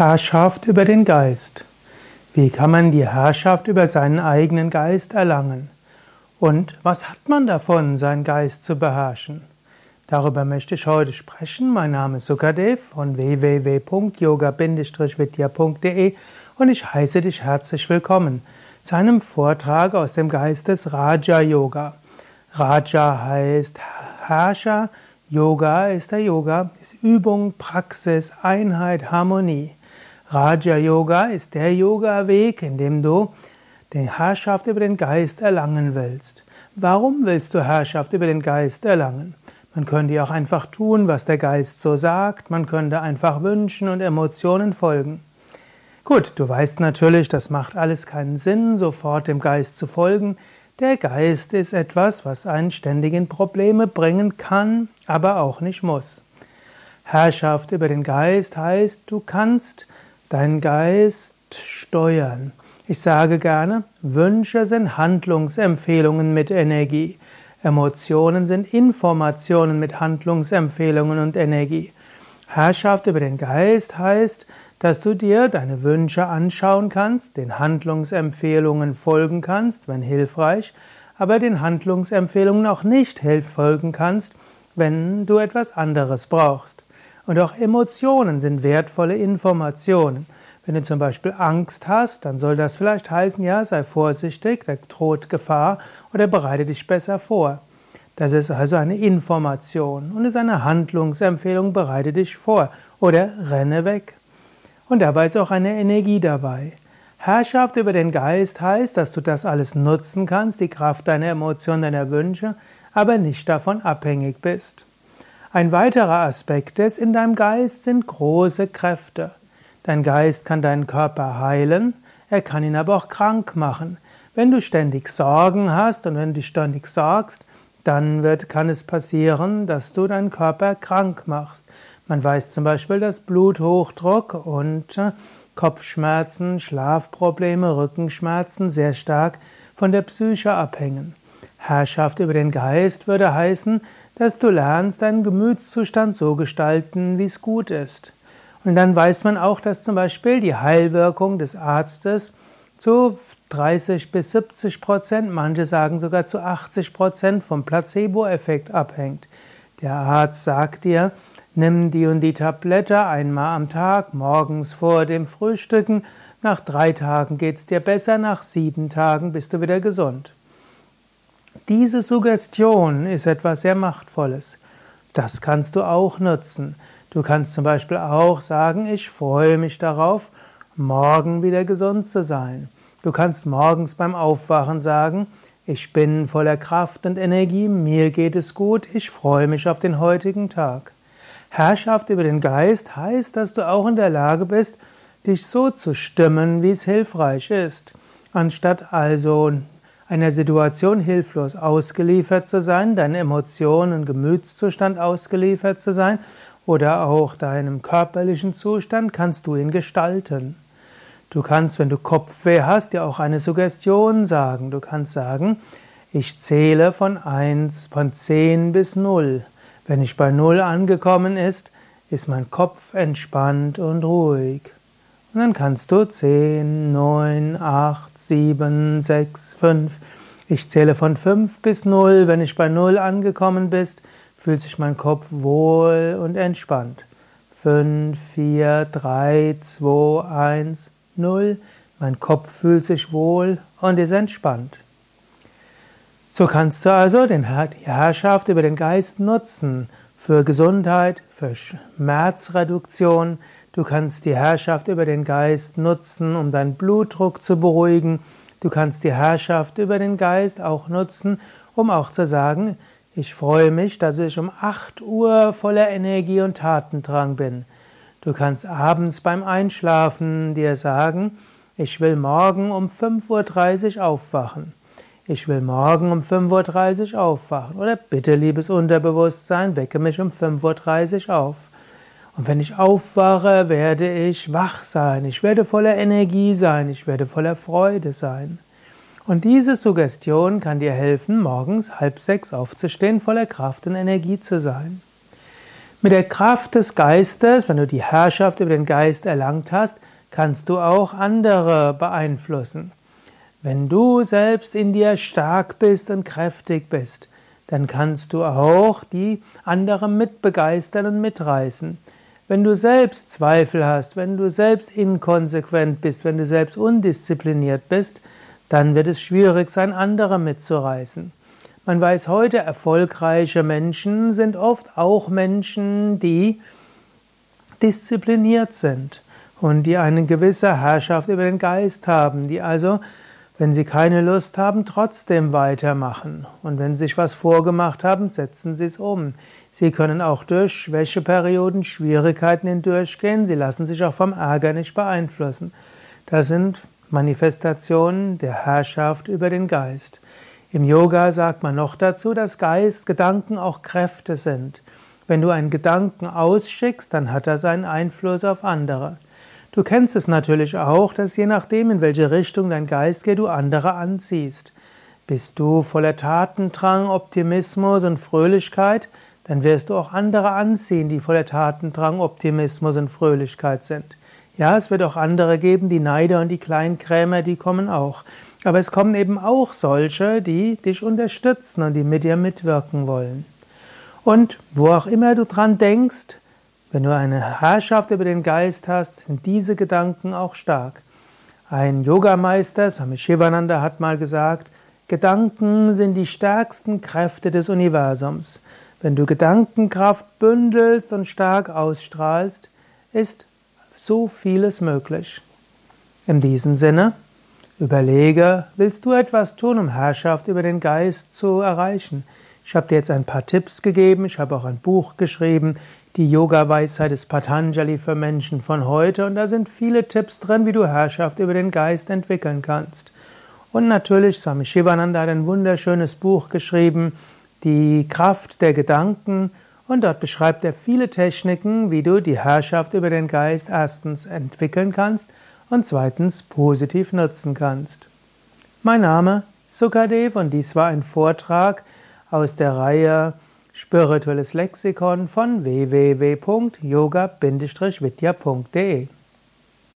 Herrschaft über den Geist. Wie kann man die Herrschaft über seinen eigenen Geist erlangen? Und was hat man davon, seinen Geist zu beherrschen? Darüber möchte ich heute sprechen. Mein Name ist Sukadev von www.yoga-vidya.de und ich heiße dich herzlich willkommen zu einem Vortrag aus dem Geist des Raja Yoga. Raja heißt Herrscher, Yoga ist der Yoga, ist Übung, Praxis, Einheit, Harmonie. Raja Yoga ist der Yoga-Weg, in dem du die Herrschaft über den Geist erlangen willst. Warum willst du Herrschaft über den Geist erlangen? Man könnte ja auch einfach tun, was der Geist so sagt, man könnte einfach Wünschen und Emotionen folgen. Gut, du weißt natürlich, das macht alles keinen Sinn, sofort dem Geist zu folgen. Der Geist ist etwas, was einen ständig in Probleme bringen kann, aber auch nicht muss. Herrschaft über den Geist heißt, du kannst deinen Geist steuern. Ich sage gerne, Wünsche sind Handlungsempfehlungen mit Energie. Emotionen sind Informationen mit Handlungsempfehlungen und Energie. Herrschaft über den Geist heißt, dass du dir deine Wünsche anschauen kannst, den Handlungsempfehlungen folgen kannst, wenn hilfreich, aber den Handlungsempfehlungen auch nicht folgen kannst, wenn du etwas anderes brauchst. Und auch Emotionen sind wertvolle Informationen. Wenn du zum Beispiel Angst hast, dann soll das vielleicht heißen, ja, sei vorsichtig, da droht Gefahr oder bereite dich besser vor. Das ist also eine Information und ist eine Handlungsempfehlung, bereite dich vor oder renne weg. Und dabei ist auch eine Energie dabei. Herrschaft über den Geist heißt, dass du das alles nutzen kannst, die Kraft deiner Emotionen, deiner Wünsche, aber nicht davon abhängig bist. Ein weiterer Aspekt ist, in deinem Geist sind große Kräfte. Dein Geist kann deinen Körper heilen, er kann ihn aber auch krank machen. Wenn du ständig Sorgen hast und wenn du ständig sorgst, dann wird, kann es passieren, dass du deinen Körper krank machst. Man weiß zum Beispiel, dass Bluthochdruck und äh, Kopfschmerzen, Schlafprobleme, Rückenschmerzen sehr stark von der Psyche abhängen. Herrschaft über den Geist würde heißen, dass du lernst, deinen Gemütszustand so gestalten, wie es gut ist. Und dann weiß man auch, dass zum Beispiel die Heilwirkung des Arztes zu 30 bis 70 Prozent, manche sagen sogar zu 80 Prozent vom Placebo-Effekt abhängt. Der Arzt sagt dir, nimm die und die Tablette einmal am Tag, morgens vor dem Frühstücken, nach drei Tagen geht es dir besser, nach sieben Tagen bist du wieder gesund. Diese Suggestion ist etwas sehr Machtvolles. Das kannst du auch nutzen. Du kannst zum Beispiel auch sagen, ich freue mich darauf, morgen wieder gesund zu sein. Du kannst morgens beim Aufwachen sagen, ich bin voller Kraft und Energie, mir geht es gut, ich freue mich auf den heutigen Tag. Herrschaft über den Geist heißt, dass du auch in der Lage bist, dich so zu stimmen, wie es hilfreich ist. Anstatt also einer Situation hilflos ausgeliefert zu sein, deinen Emotionen und Gemütszustand ausgeliefert zu sein oder auch deinem körperlichen Zustand, kannst du ihn gestalten. Du kannst, wenn du Kopfweh hast, dir auch eine Suggestion sagen. Du kannst sagen, ich zähle von 1, von 10 bis 0. Wenn ich bei 0 angekommen ist, ist mein Kopf entspannt und ruhig. Und dann kannst du 10, 9, 8, 7, 6, 5. Ich zähle von 5 bis 0. Wenn ich bei 0 angekommen bist, fühlt sich mein Kopf wohl und entspannt. 5, 4, 3, 2, 1, 0. Mein Kopf fühlt sich wohl und ist entspannt. So kannst du also die Herrschaft über den Geist nutzen für Gesundheit, für Schmerzreduktion, Du kannst die Herrschaft über den Geist nutzen, um deinen Blutdruck zu beruhigen. Du kannst die Herrschaft über den Geist auch nutzen, um auch zu sagen, ich freue mich, dass ich um 8 Uhr voller Energie und Tatendrang bin. Du kannst abends beim Einschlafen dir sagen, ich will morgen um 5.30 Uhr aufwachen. Ich will morgen um 5.30 Uhr aufwachen. Oder bitte, liebes Unterbewusstsein, wecke mich um 5.30 Uhr auf. Und wenn ich aufwache, werde ich wach sein, ich werde voller Energie sein, ich werde voller Freude sein. Und diese Suggestion kann dir helfen, morgens halb sechs aufzustehen, voller Kraft und Energie zu sein. Mit der Kraft des Geistes, wenn du die Herrschaft über den Geist erlangt hast, kannst du auch andere beeinflussen. Wenn du selbst in dir stark bist und kräftig bist, dann kannst du auch die anderen mitbegeistern und mitreißen. Wenn du selbst Zweifel hast, wenn du selbst inkonsequent bist, wenn du selbst undiszipliniert bist, dann wird es schwierig sein, andere mitzureißen. Man weiß heute, erfolgreiche Menschen sind oft auch Menschen, die diszipliniert sind und die eine gewisse Herrschaft über den Geist haben, die also, wenn sie keine Lust haben, trotzdem weitermachen. Und wenn sie sich was vorgemacht haben, setzen sie es um. Sie können auch durch Schwächeperioden, Schwierigkeiten hindurchgehen. Sie lassen sich auch vom Ärger nicht beeinflussen. Das sind Manifestationen der Herrschaft über den Geist. Im Yoga sagt man noch dazu, dass Geist, Gedanken auch Kräfte sind. Wenn du einen Gedanken ausschickst, dann hat er seinen Einfluss auf andere. Du kennst es natürlich auch, dass je nachdem, in welche Richtung dein Geist geht, du andere anziehst. Bist du voller Tatendrang, Optimismus und Fröhlichkeit, dann wirst du auch andere anziehen, die voller Tatendrang, Optimismus und Fröhlichkeit sind. Ja, es wird auch andere geben, die Neider und die Kleinkrämer, die kommen auch. Aber es kommen eben auch solche, die dich unterstützen und die mit dir mitwirken wollen. Und wo auch immer du dran denkst, wenn du eine Herrschaft über den Geist hast, sind diese Gedanken auch stark. Ein Yogameister, Swami Shivananda, hat mal gesagt, Gedanken sind die stärksten Kräfte des Universums. Wenn du Gedankenkraft bündelst und stark ausstrahlst, ist so vieles möglich. In diesem Sinne, überlege, willst du etwas tun, um Herrschaft über den Geist zu erreichen? Ich habe dir jetzt ein paar Tipps gegeben, ich habe auch ein Buch geschrieben, die Yoga-Weisheit des Patanjali für Menschen von heute. Und da sind viele Tipps drin, wie du Herrschaft über den Geist entwickeln kannst. Und natürlich, Swami Shivananda hat ein wunderschönes Buch geschrieben, Die Kraft der Gedanken. Und dort beschreibt er viele Techniken, wie du die Herrschaft über den Geist erstens entwickeln kannst und zweitens positiv nutzen kannst. Mein Name Sukadev und dies war ein Vortrag aus der Reihe Spirituelles Lexikon von www.yoga-vidya.de